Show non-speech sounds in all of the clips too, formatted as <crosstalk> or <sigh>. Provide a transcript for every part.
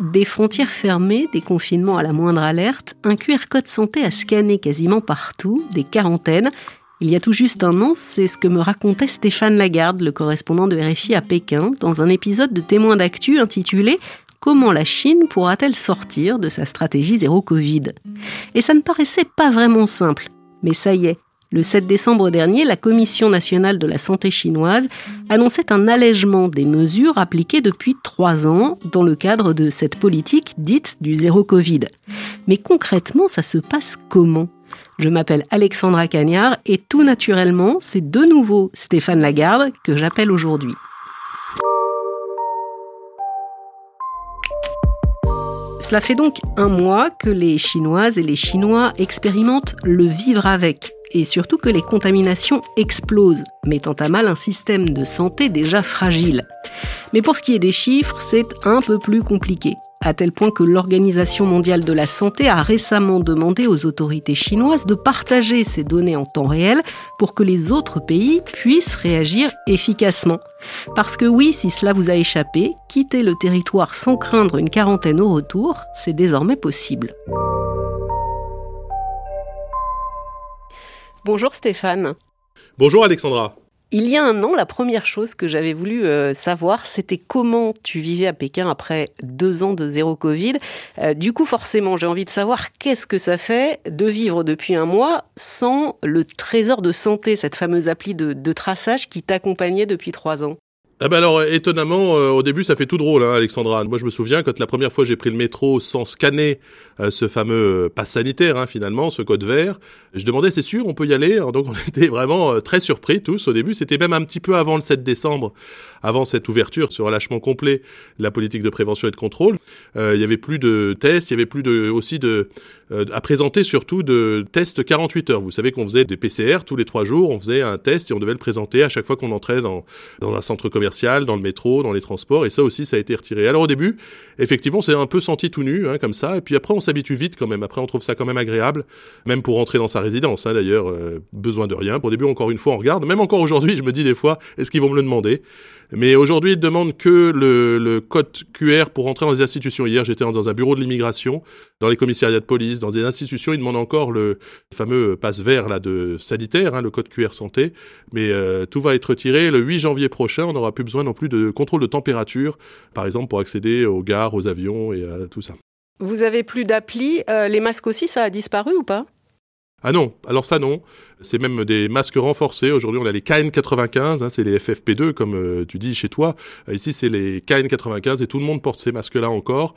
Des frontières fermées, des confinements à la moindre alerte, un QR code santé à scanner quasiment partout, des quarantaines. Il y a tout juste un an, c'est ce que me racontait Stéphane Lagarde, le correspondant de RFI à Pékin, dans un épisode de Témoins d'actu intitulé Comment la Chine pourra-t-elle sortir de sa stratégie zéro Covid? Et ça ne paraissait pas vraiment simple. Mais ça y est, le 7 décembre dernier, la Commission nationale de la santé chinoise annonçait un allègement des mesures appliquées depuis trois ans dans le cadre de cette politique dite du zéro Covid. Mais concrètement, ça se passe comment? Je m'appelle Alexandra Cagnard et tout naturellement, c'est de nouveau Stéphane Lagarde que j'appelle aujourd'hui. Cela fait donc un mois que les Chinoises et les Chinois expérimentent le vivre avec et surtout que les contaminations explosent, mettant à mal un système de santé déjà fragile. Mais pour ce qui est des chiffres, c'est un peu plus compliqué, à tel point que l'Organisation mondiale de la santé a récemment demandé aux autorités chinoises de partager ces données en temps réel pour que les autres pays puissent réagir efficacement. Parce que oui, si cela vous a échappé, quitter le territoire sans craindre une quarantaine au retour, c'est désormais possible. Bonjour Stéphane. Bonjour Alexandra. Il y a un an, la première chose que j'avais voulu euh, savoir, c'était comment tu vivais à Pékin après deux ans de zéro Covid. Euh, du coup, forcément, j'ai envie de savoir qu'est-ce que ça fait de vivre depuis un mois sans le trésor de santé, cette fameuse appli de traçage qui t'accompagnait depuis trois ans. Ah bah alors étonnamment, euh, au début ça fait tout drôle, hein, Alexandra. Moi je me souviens quand la première fois j'ai pris le métro sans scanner euh, ce fameux euh, pass sanitaire, hein, finalement, ce code vert, je demandais c'est sûr on peut y aller. donc on <laughs> était vraiment très surpris tous au début. C'était même un petit peu avant le 7 décembre, avant cette ouverture, ce relâchement complet de la politique de prévention et de contrôle. il y avait plus de tests, il y avait plus de aussi de à présenter surtout de tests 48 heures. Vous savez qu'on faisait des PCR tous les trois jours, on faisait un test et on devait le présenter à chaque fois qu'on entrait dans, dans un centre commercial dans le métro, dans les transports, et ça aussi, ça a été retiré. Alors au début, effectivement, c'est un peu senti tout nu, hein, comme ça, et puis après, on s'habitue vite quand même. Après, on trouve ça quand même agréable, même pour rentrer dans sa résidence, hein, d'ailleurs, euh, besoin de rien. Pour début, encore une fois, on regarde. Même encore aujourd'hui, je me dis des fois, est-ce qu'ils vont me le demander? Mais aujourd'hui, ils demandent que le, code QR pour rentrer dans les institutions. Hier, j'étais dans un bureau de l'immigration, dans les commissariats de police, dans des institutions. Ils demandent encore le fameux passe vert là de sanitaire, hein, le code QR santé. Mais euh, tout va être retiré le 8 janvier prochain. On n'aura plus besoin non plus de contrôle de température, par exemple pour accéder aux gares, aux avions et à tout ça. Vous avez plus d'appli. Euh, les masques aussi, ça a disparu ou pas? Ah non, alors ça non. C'est même des masques renforcés. Aujourd'hui, on a les KN95, hein, c'est les FFP2 comme euh, tu dis chez toi. ici, c'est les KN95 et tout le monde porte ces masques-là encore.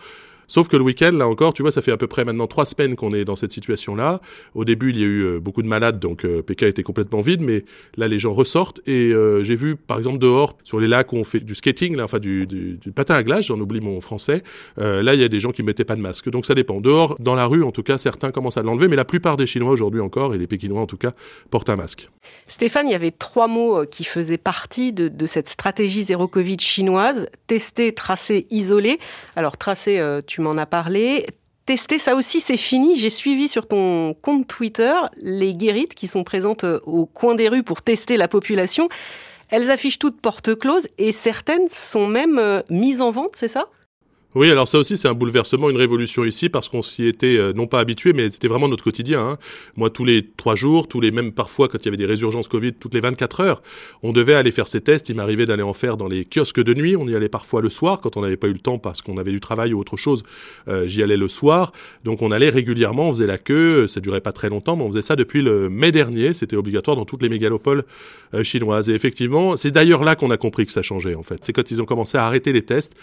Sauf que le week-end, là encore, tu vois, ça fait à peu près maintenant trois semaines qu'on est dans cette situation-là. Au début, il y a eu euh, beaucoup de malades, donc euh, PK était complètement vide, mais là, les gens ressortent. Et euh, j'ai vu, par exemple, dehors, sur les lacs où on fait du skating, enfin du, patin à glace, j'en oublie mon français, là, il y a des gens qui mettaient pas de masque. Donc ça dépend. Dehors, dans la rue, en tout cas, certains commencent à l'enlever, mais la plupart des Chinois aujourd'hui encore, et les Pékinois en tout cas, portent un masque. Stéphane, il y avait trois mots qui faisaient partie de, de cette stratégie zéro Covid chinoise. Tester, tracer, isoler. Alors, tracer, tu tu m'en as parlé. Tester, ça aussi, c'est fini. J'ai suivi sur ton compte Twitter les guérites qui sont présentes euh, au coin des rues pour tester la population. Elles affichent toutes porte close et certaines sont même euh, mises en vente, c'est ça? Oui, alors ça aussi c'est un bouleversement, une révolution ici parce qu'on s'y était euh, non pas habitué, mais c'était vraiment notre quotidien. Hein. Moi, tous les trois jours, tous les mêmes parfois quand il y avait des résurgences Covid, toutes les 24 heures, on devait aller faire ces tests. Il m'arrivait d'aller en faire dans les kiosques de nuit. On y allait parfois le soir quand on n'avait pas eu le temps parce qu'on avait du travail ou autre chose. Euh, J'y allais le soir, donc on allait régulièrement, on faisait la queue. Ça durait pas très longtemps, mais on faisait ça depuis le mai dernier. C'était obligatoire dans toutes les mégalopoles euh, chinoises. Et effectivement, c'est d'ailleurs là qu'on a compris que ça changeait en fait. C'est quand ils ont commencé à arrêter les tests.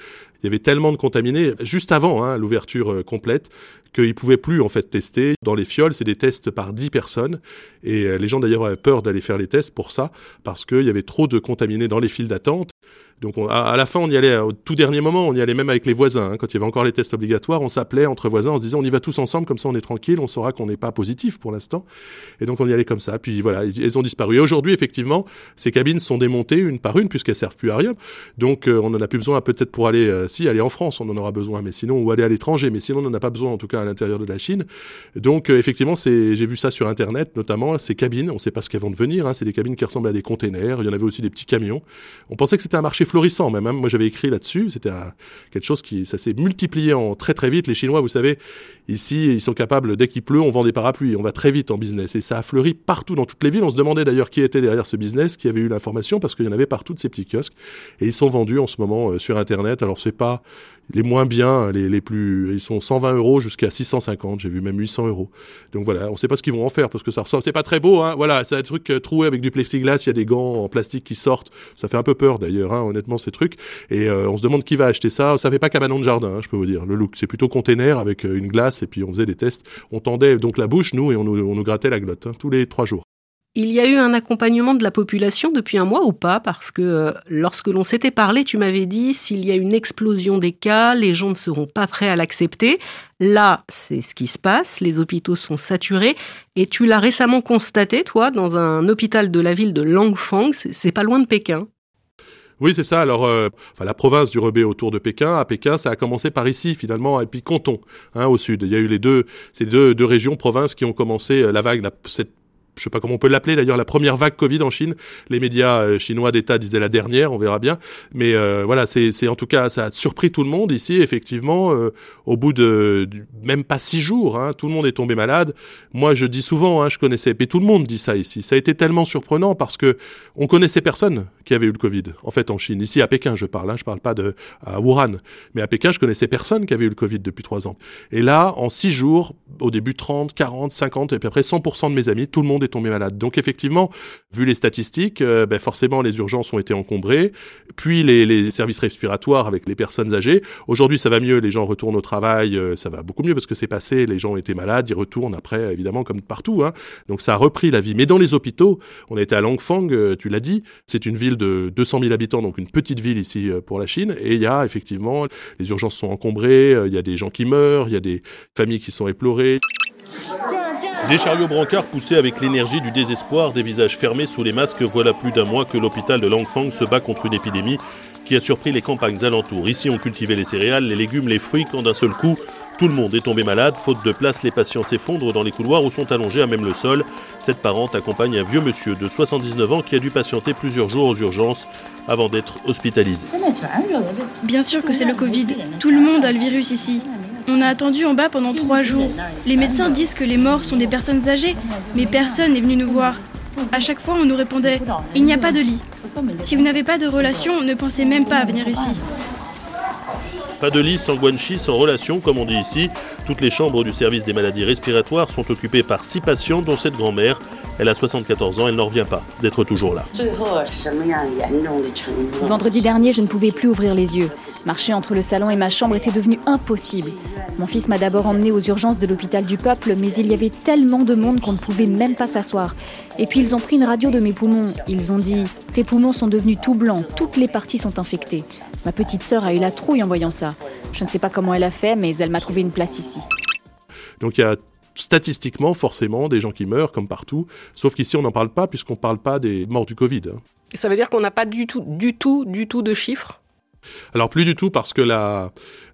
Il y avait tellement de contamination juste avant hein, l'ouverture euh, complète qu'ils pouvaient plus en fait tester. Dans les fioles, c'est des tests par 10 personnes et euh, les gens d'ailleurs avaient peur d'aller faire les tests pour ça parce qu'il y avait trop de contaminés dans les files d'attente. Donc à, la fin, on y allait au tout dernier moment, on y allait même avec les voisins. Hein. quand il y avait encore les tests obligatoires, on s'appelait entre voisins en se disant on y va tous ensemble, comme ça on est tranquille, on saura qu'on n'est pas positif pour l'instant. Et donc on y allait comme ça. Puis voilà, elles ont disparu. Et aujourd'hui, effectivement, ces cabines sont démontées une par une puisqu'elles servent plus à rien. Donc euh, on n'en a plus besoin peut-être pour aller, euh, si aller en France, on en aura besoin, mais sinon ou aller à l'étranger, mais sinon on n'en a pas besoin en tout cas à l'intérieur de la Chine. Donc euh, effectivement, c'est, j'ai vu ça sur internet, notamment ces cabines. On ne sait pas ce qu'elles vont devenir. Hein. c'est des cabines qui ressemblent à des containers. Il y en avait aussi des petits camions. On pensait que c'était un marché florissant même. Hein. Moi, j'avais écrit là-dessus. C'était quelque chose qui, ça s'est multiplié en très très vite. Les Chinois, vous savez, ici, ils sont capables, dès qu'il pleut, on vend des parapluies. On va très vite en business. Et ça a fleuri partout dans toutes les villes. On se demandait d'ailleurs qui était derrière ce business, qui avait eu l'information, parce qu'il y en avait partout de ces petits kiosques. Et ils sont vendus en ce moment euh, sur Internet. Alors, c'est pas les moins bien, les, les plus, ils sont 120 euros jusqu'à 650. J'ai vu même 800 euros. Donc voilà, on ne sait pas ce qu'ils vont en faire parce que ça ressemble. C'est pas très beau, hein. Voilà, c'est un truc euh, troué avec du plexiglas. Il y a des gants en plastique qui sortent. Ça fait un peu peur d'ailleurs, hein, honnêtement, ces trucs. Et euh, on se demande qui va acheter ça. Ça fait pas cabanon de jardin, hein, je peux vous dire. Le look, c'est plutôt container avec euh, une glace et puis on faisait des tests. On tendait donc la bouche nous et on nous, on nous grattait la glotte hein, tous les trois jours. Il y a eu un accompagnement de la population depuis un mois ou pas? Parce que euh, lorsque l'on s'était parlé, tu m'avais dit s'il y a une explosion des cas, les gens ne seront pas prêts à l'accepter. Là, c'est ce qui se passe, les hôpitaux sont saturés et tu l'as récemment constaté, toi, dans un hôpital de la ville de Langfang, c'est pas loin de Pékin. Oui, c'est ça. Alors, euh, enfin, la province du Rebé autour de Pékin, à Pékin, ça a commencé par ici finalement, et puis Canton, hein, au sud. Il y a eu les deux, ces deux, régions, provinces, qui ont commencé euh, la vague, cette je sais pas comment on peut l'appeler d'ailleurs, la première vague Covid en Chine. Les médias euh, chinois d'État disaient la dernière, on verra bien. Mais euh, voilà, c'est en tout cas, ça a surpris tout le monde ici, effectivement. Euh, au bout de, même pas six jours, hein, tout le monde est tombé malade. Moi, je dis souvent, hein, je connaissais, et tout le monde dit ça ici. Ça a été tellement surprenant parce que on connaissait personne qui avait eu le Covid. En fait, en Chine, ici à Pékin, je parle. Hein, je parle pas de Wuhan, mais à Pékin, je connaissais personne qui avait eu le Covid depuis trois ans. Et là, en six jours, au début 30, 40, 50, et puis après 100% de mes amis, tout le monde est tombé malade. Donc effectivement, vu les statistiques, euh, ben forcément les urgences ont été encombrées, puis les, les, services respiratoires avec les personnes âgées. Aujourd'hui, ça va mieux, les gens retournent au travail, euh, ça va beaucoup mieux parce que c'est passé, les gens étaient malades, ils retournent après, évidemment, comme partout. Hein. Donc ça a repris la vie. Mais dans les hôpitaux, on était à Langfang, euh, tu l'as dit, c'est une ville de 200 000 habitants, donc une petite ville ici pour la Chine, et il y a effectivement, les urgences sont encombrées, il y a des gens qui meurent, il y a des familles qui sont éplorées. Des chariots brancards poussés avec l'énergie du désespoir, des visages fermés sous les masques, voilà plus d'un mois que l'hôpital de Langfang se bat contre une épidémie qui a surpris les campagnes alentours. Ici, on cultivait les céréales, les légumes, les fruits, quand d'un seul coup, tout le monde est tombé malade. Faute de place, les patients s'effondrent dans les couloirs ou sont allongés à même le sol. Cette parente accompagne un vieux monsieur de 79 ans qui a dû patienter plusieurs jours aux urgences avant d'être hospitalisé. Bien sûr que c'est le Covid. Tout le monde a le virus ici. On a attendu en bas pendant trois jours. Les médecins disent que les morts sont des personnes âgées, mais personne n'est venu nous voir. À chaque fois, on nous répondait Il n'y a pas de lit. Si vous n'avez pas de relation, ne pensez même pas à venir ici. Pas de lit sans guanchi, sans relation, comme on dit ici. Toutes les chambres du service des maladies respiratoires sont occupées par six patients, dont cette grand-mère. Elle a 74 ans, elle n'en revient pas d'être toujours là. Vendredi dernier, je ne pouvais plus ouvrir les yeux. Marcher entre le salon et ma chambre était devenu impossible. Mon fils m'a d'abord emmené aux urgences de l'hôpital du peuple, mais il y avait tellement de monde qu'on ne pouvait même pas s'asseoir. Et puis ils ont pris une radio de mes poumons. Ils ont dit Tes poumons sont devenus tout blancs, toutes les parties sont infectées. Ma petite sœur a eu la trouille en voyant ça. Je ne sais pas comment elle a fait, mais elle m'a trouvé une place ici. Donc il y a statistiquement, forcément, des gens qui meurent, comme partout. Sauf qu'ici, on n'en parle pas, puisqu'on ne parle pas des morts du Covid. Hein. Ça veut dire qu'on n'a pas du tout, du tout, du tout de chiffres? Alors plus du tout parce que la,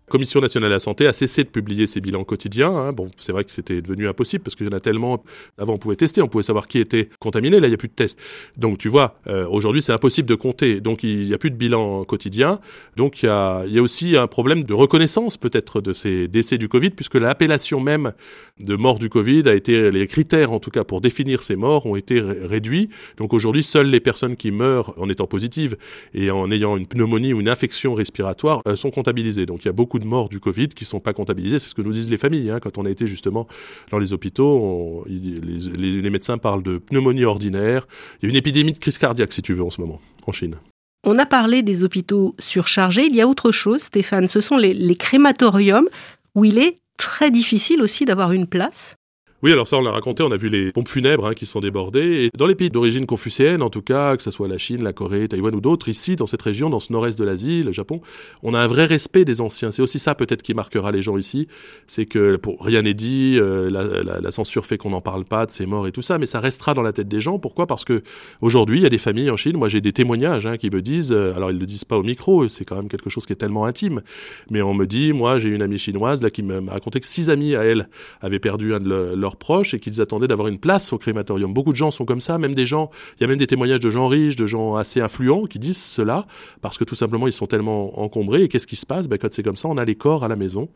Commission nationale de la santé a cessé de publier ses bilans quotidiens. Hein. Bon, c'est vrai que c'était devenu impossible parce qu'il y en a tellement. Avant, on pouvait tester, on pouvait savoir qui était contaminé. Là, il n'y a plus de tests. Donc, tu vois, euh, aujourd'hui, c'est impossible de compter. Donc, il n'y a plus de bilan quotidien. Donc, il y a, aussi un problème de reconnaissance peut-être de ces décès du Covid, puisque l'appellation même de mort du Covid a été, les critères en tout cas pour définir ces morts ont été réduits. Donc, aujourd'hui, seules les personnes qui meurent en étant positives et en ayant une pneumonie ou une infection respiratoire euh, sont comptabilisées. Donc, il y a beaucoup de morts du Covid qui ne sont pas comptabilisées. C'est ce que nous disent les familles. Hein. Quand on a été justement dans les hôpitaux, les, médecins parlent de pneumonie ordinaire. Il y a une épidémie de crise cardiaque, si tu veux, en ce moment, en Chine. On a parlé des hôpitaux surchargés. Il y a autre chose, Stéphane. Ce sont les crématoriums où il est très difficile aussi d'avoir une place. Oui, alors ça, on l'a raconté, on a vu les pompes funèbres hein, qui sont débordées. Et dans les pays d'origine confucéenne, en tout cas, que ce soit la Chine, la Corée, Taïwan ou d'autres, ici, dans cette région, dans ce nord-est de l'Asie, le Japon, on a un vrai respect des anciens. C'est aussi ça, peut-être, qui marquera les gens ici. C'est que rien n'est dit, euh, la, la, censure fait qu'on n'en parle pas de ces morts et tout ça, mais ça restera dans la tête des gens. Pourquoi? Parce que aujourd'hui, il y a des familles en Chine, moi j'ai des témoignages hein, qui me disent, euh, alors ils ne le disent pas au micro, c'est quand même quelque chose qui est tellement intime, mais on me dit, moi j'ai une amie chinoise là qui m'a raconté que six amis à elle avaient perdu un de leurs proches et qu'ils attendaient d'avoir une place au crématorium. Beaucoup de gens sont comme ça, même des gens, il y a même des témoignages de gens riches, de gens assez influents qui disent cela parce que tout simplement ils sont tellement encombrés. Et qu'est-ce qui se passe? Ben, Quand c'est comme ça, on a les corps à la maison.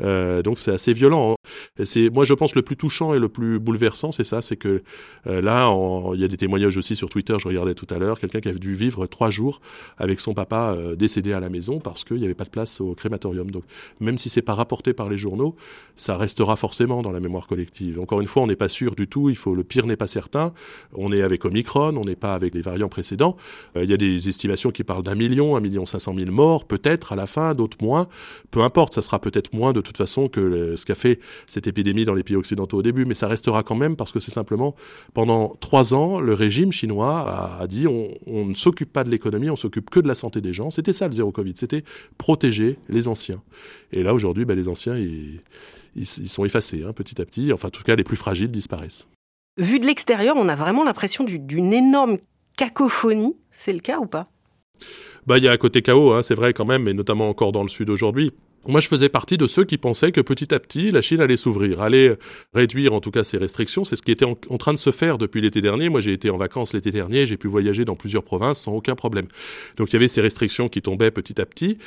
Euh, donc c'est assez violent. C'est moi je pense le plus touchant et le plus bouleversant, c'est ça, c'est que euh, là il y a des témoignages aussi sur Twitter. Je regardais tout à l'heure quelqu'un qui a dû vivre trois jours avec son papa euh, décédé à la maison parce qu'il n'y avait pas de place au crématorium. Donc même si c'est pas rapporté par les journaux, ça restera forcément dans la mémoire collective. Encore une fois, on n'est pas sûr du tout. Il faut le pire n'est pas certain. On est avec Omicron, on n'est pas avec les variants précédents. Euh, il y a des estimations qui parlent d'un million, un million cinq cent mille morts, peut-être à la fin, d'autres moins. Peu importe, ça sera peut-être moins de toute façon que ce qu'a fait cette épidémie dans les pays occidentaux au début, mais ça restera quand même parce que c'est simplement pendant trois ans, le régime chinois a, dit on, ne s'occupe pas de l'économie, on s'occupe que de la santé des gens. C'était ça le zéro Covid, c'était protéger les anciens. Et là aujourd'hui, ben, les anciens, ils, ils, sont effacés hein, petit à petit. Enfin, en tout cas, les plus fragiles disparaissent. Vu de l'extérieur, on a vraiment l'impression d'une énorme cacophonie. C'est le cas ou pas? Bah, il y a un côté chaos, hein, c'est vrai quand même, mais notamment encore dans le sud aujourd'hui. Moi, je faisais partie de ceux qui pensaient que petit à petit, la Chine allait s'ouvrir, allait réduire en tout cas ses restrictions. C'est ce qui était en, train de se faire depuis l'été dernier. Moi, j'ai été en vacances l'été dernier, j'ai pu voyager dans plusieurs provinces sans aucun problème. Donc, il y avait ces restrictions qui tombaient petit à petit.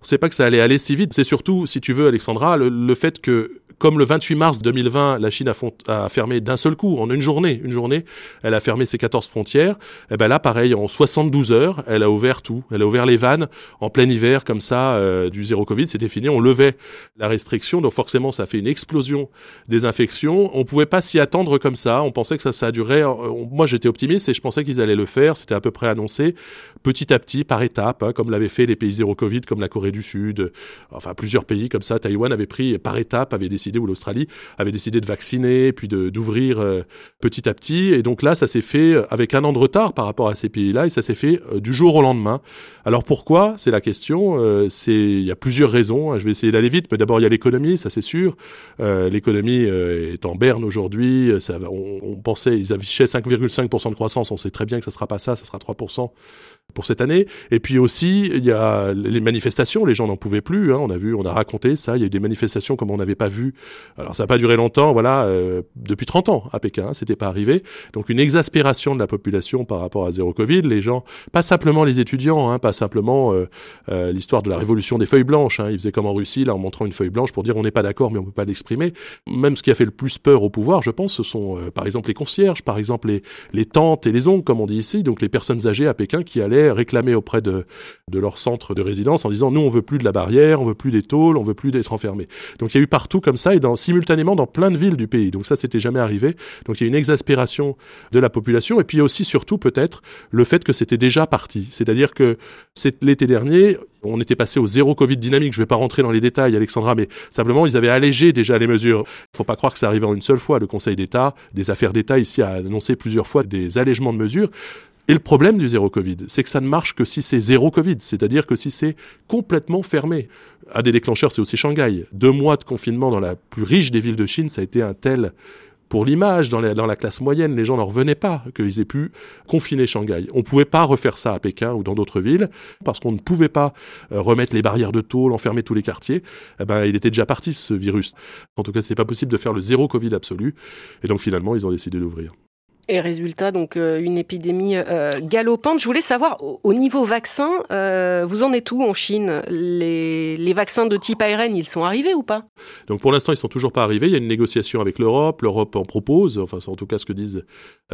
On sait pas que ça allait aller si vite. C'est surtout, si tu veux, Alexandra, le fait que comme le 28 mars 2020, la Chine a, fermé d'un seul coup, en une journée, une journée, elle a fermé ses 14 frontières, et eh ben là, pareil, en 72 heures, elle a ouvert tout. Elle a ouvert les vannes en plein hiver, comme ça, euh, du zéro Covid, c'était fini, on levait la restriction, donc forcément, ça a fait une explosion des infections. On pouvait pas s'y attendre comme ça, on pensait que ça, ça a duré, euh, moi j'étais optimiste et je pensais qu'ils allaient le faire, c'était à peu près annoncé, petit à petit, par étapes, hein, comme l'avaient fait les pays zéro Covid, comme la Corée du Sud, enfin plusieurs pays comme ça, Taïwan avait pris par étapes, avait décidé où l'Australie avait décidé de vacciner, puis d'ouvrir euh, petit à petit. Et donc là, ça s'est fait euh, avec un an de retard par rapport à ces pays-là, et ça s'est fait euh, du jour au lendemain. Alors pourquoi? C'est la question. c'est il y a plusieurs raisons. Hein. Je vais essayer d'aller vite, mais d'abord il y a l'économie, ça c'est sûr. l'économie est en berne aujourd'hui. On, on, pensait, ils affichaient 5,5% de croissance. On sait très bien que ça sera pas ça, ça sera 3% pour cette année. Et puis aussi, il y a les manifestations, les gens n'en pouvaient plus. Hein. on a vu, on a raconté ça. Il y a eu des manifestations comme on n'avait pas vu. Alors ça n'a pas duré longtemps, voilà, euh, depuis 30 ans à Pékin, hein, c'était pas arrivé. Donc une exaspération de la population par rapport à zéro Covid. Les gens, pas simplement les étudiants, hein, pas simplement euh, euh, l'histoire de la révolution des feuilles blanches. Hein. Ils faisaient comme en Russie, là, en montrant une feuille blanche pour dire on n'est pas d'accord, mais on peut pas l'exprimer. Même ce qui a fait le plus peur au pouvoir, je pense, ce sont par exemple les concierges, par exemple les, les tantes et les oncles, comme on dit ici, donc les personnes âgées à Pékin qui allaient réclamer auprès de, de leur centre de résidence en disant nous on veut plus de la barrière, on veut plus des tôles, on veut plus d'être enfermés. Donc il y a eu partout comme ça et simultanément dans plein de villes du pays. Donc ça c'était jamais arrivé. Donc il y a une exaspération de la population et puis aussi surtout peut-être le fait que c'était déjà parti. C'est-à-dire que c'est l'été dernier, on était passé au zéro Covid dynamique. Je ne vais pas rentrer dans les détails, Alexandra, mais simplement ils avaient allégé déjà les mesures. Il ne faut pas croire que ça arrive en une seule fois. Le Conseil d'État, des affaires d'État ici a annoncé plusieurs fois des allègements de mesures. Et le problème du zéro Covid, c'est que ça ne marche que si c'est zéro Covid, c'est-à-dire que si c'est complètement fermé. Un des déclencheurs, c'est aussi Shanghai. Deux mois de confinement dans la plus riche des villes de Chine, ça a été un tel pour l'image, dans, la classe moyenne, les gens n'en revenaient pas qu'ils aient pu confiner Shanghai. On ne pouvait pas refaire ça à Pékin ou dans d'autres villes, parce qu'on ne pouvait pas euh, remettre les barrières de tôle, enfermer tous les quartiers. Eh ben, il était déjà parti, ce virus. En tout cas, ce pas possible de faire le zéro Covid absolu. Et donc, finalement, ils ont décidé d'ouvrir. Et résultat, donc euh, une épidémie euh, galopante. Je voulais savoir, au niveau vaccin, euh, vous en êtes où en Chine? Les, vaccins de type ARN, ils sont arrivés ou pas? Donc pour l'instant, ils sont toujours pas arrivés. Il y a une négociation avec l'Europe. L'Europe en propose, enfin c'est en tout cas ce que disent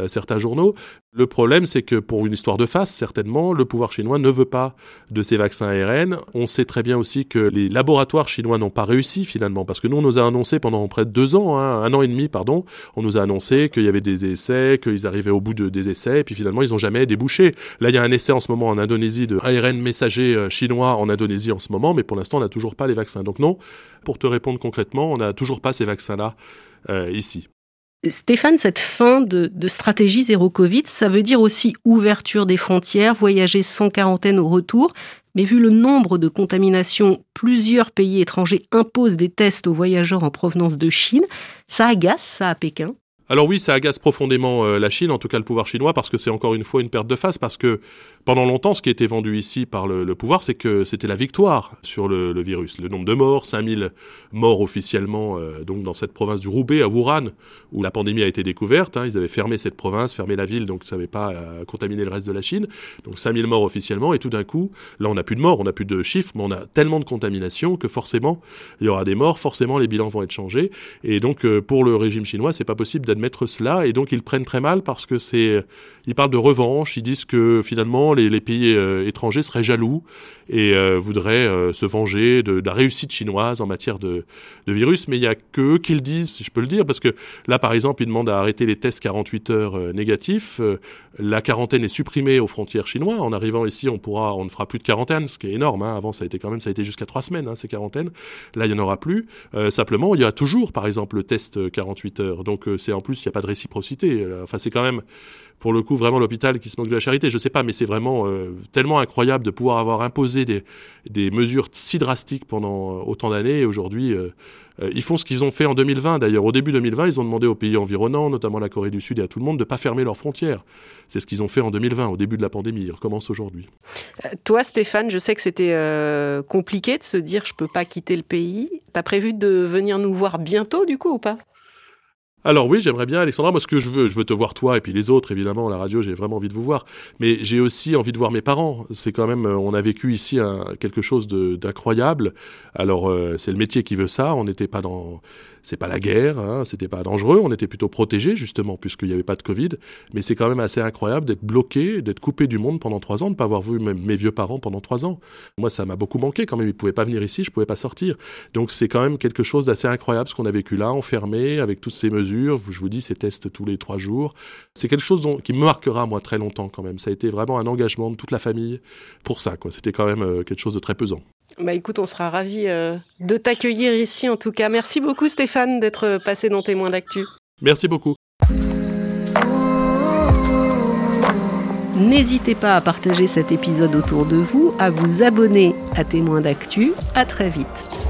certains journaux. Le problème, c'est que pour une histoire de face, certainement, le pouvoir chinois ne veut pas de ces vaccins ARN. On sait très bien aussi que les laboratoires chinois n'ont pas réussi finalement, parce que nous, on nous a annoncé pendant près de deux ans, hein, un an et demi, pardon, on nous a annoncé qu'il y avait des essais, qu'ils arrivaient au bout de, des essais, et puis finalement, ils n'ont jamais débouché. Là, il y a un essai en ce moment en Indonésie de ARN messager euh, chinois en Indonésie en ce moment, mais pour l'instant, on n'a toujours pas les vaccins. Donc non, pour te répondre concrètement, on n'a toujours pas ces vaccins-là euh, ici. Stéphane, cette fin de, de, stratégie zéro Covid, ça veut dire aussi ouverture des frontières, voyager sans quarantaine au retour. Mais vu le nombre de contaminations, plusieurs pays étrangers imposent des tests aux voyageurs en provenance de Chine. Ça agace ça à Pékin? Alors oui, ça agace profondément euh, la Chine, en tout cas le pouvoir chinois, parce que c'est encore une fois une perte de face, parce que pendant longtemps, ce qui était vendu ici par le, pouvoir, c'est que c'était la victoire sur le, virus. Le nombre de morts, 5000 morts officiellement, euh, donc dans cette province du Roubaix, à Wuhan, où la pandémie a été découverte. Hein. ils avaient fermé cette province, fermé la ville, donc ça n'avait pas euh, contaminé le reste de la Chine. Donc 5000 morts officiellement, et tout d'un coup, là on n'a plus de morts, on n'a plus de chiffres, mais on a tellement de contamination que forcément, il y aura des morts, forcément les bilans vont être changés. Et donc euh, pour le régime chinois, c'est pas possible d'admettre cela, et donc ils prennent très mal parce que c'est ils parlent de revanche, ils disent que finalement les, pays euh, étrangers seraient jaloux et euh, voudraient euh, se venger de, la réussite chinoise en matière de, virus. Mais il y a que eux qui le disent, si je peux le dire, parce que là, par exemple, ils demandent à arrêter les tests 48 heures négatifs. la quarantaine est supprimée aux frontières chinoises. En arrivant ici, on pourra, on ne fera plus de quarantaine, ce qui est énorme. Hein. Avant, ça a été quand même, ça a été jusqu'à trois semaines hein, ces quarantaines. Là, il y en aura plus. simplement, il y a toujours, par exemple, le test 48 heures. Donc, c'est en plus, il n'y a pas de réciprocité. Enfin, c'est quand même pour le coup vraiment l'hôpital qui se moque de la charité. Je sais pas, mais c'est vraiment euh, tellement incroyable de pouvoir avoir imposé des, des mesures si drastiques pendant euh, autant d'années. Et aujourd'hui, euh, ils font ce qu'ils ont fait en 2020. D'ailleurs, au début 2020, ils ont demandé aux pays environnants, notamment la Corée du Sud et à tout le monde, de pas fermer leurs frontières. C'est ce qu'ils ont fait en 2020, au début de la pandémie. Ils recommencent aujourd'hui. toi, Stéphane, je sais que c'était compliqué de se dire je peux pas quitter le pays. T'as prévu de venir nous voir bientôt, du coup, ou pas? Alors oui, j'aimerais bien, Alexandra. Moi, ce que je veux, je veux te voir toi et puis les autres, évidemment, la radio, j'ai vraiment envie de vous voir. Mais j'ai aussi envie de voir mes parents. C'est quand même, euh, on a vécu ici quelque chose d'incroyable. Alors, euh, c'est le métier qui veut ça. On n'était pas dans c'est pas la guerre, hein, c'était pas dangereux, on était plutôt protégés justement puisqu'il n'y avait pas de Covid. Mais c'est quand même assez incroyable d'être bloqué, d'être coupé du monde pendant trois ans, de ne pas avoir vu mes vieux parents pendant trois ans. Moi, ça m'a beaucoup manqué quand même. Ils pouvaient pas venir ici, je pouvais pas sortir. Donc c'est quand même quelque chose d'assez incroyable ce qu'on a vécu là, enfermé avec toutes ces mesures. Je vous dis, ces tests tous les trois jours. C'est quelque chose dont, qui me marquera moi très longtemps quand même. Ça a été vraiment un engagement de toute la famille pour ça. Quoi. C'était quand même euh, quelque chose de très pesant. Bah écoute, on sera ravis euh, de t'accueillir ici en tout cas. Merci beaucoup Stéphane d'être passé dans Témoins d'actu. Merci beaucoup. N'hésitez pas à partager cet épisode autour de vous, à vous abonner à Témoins d'actu. À très vite.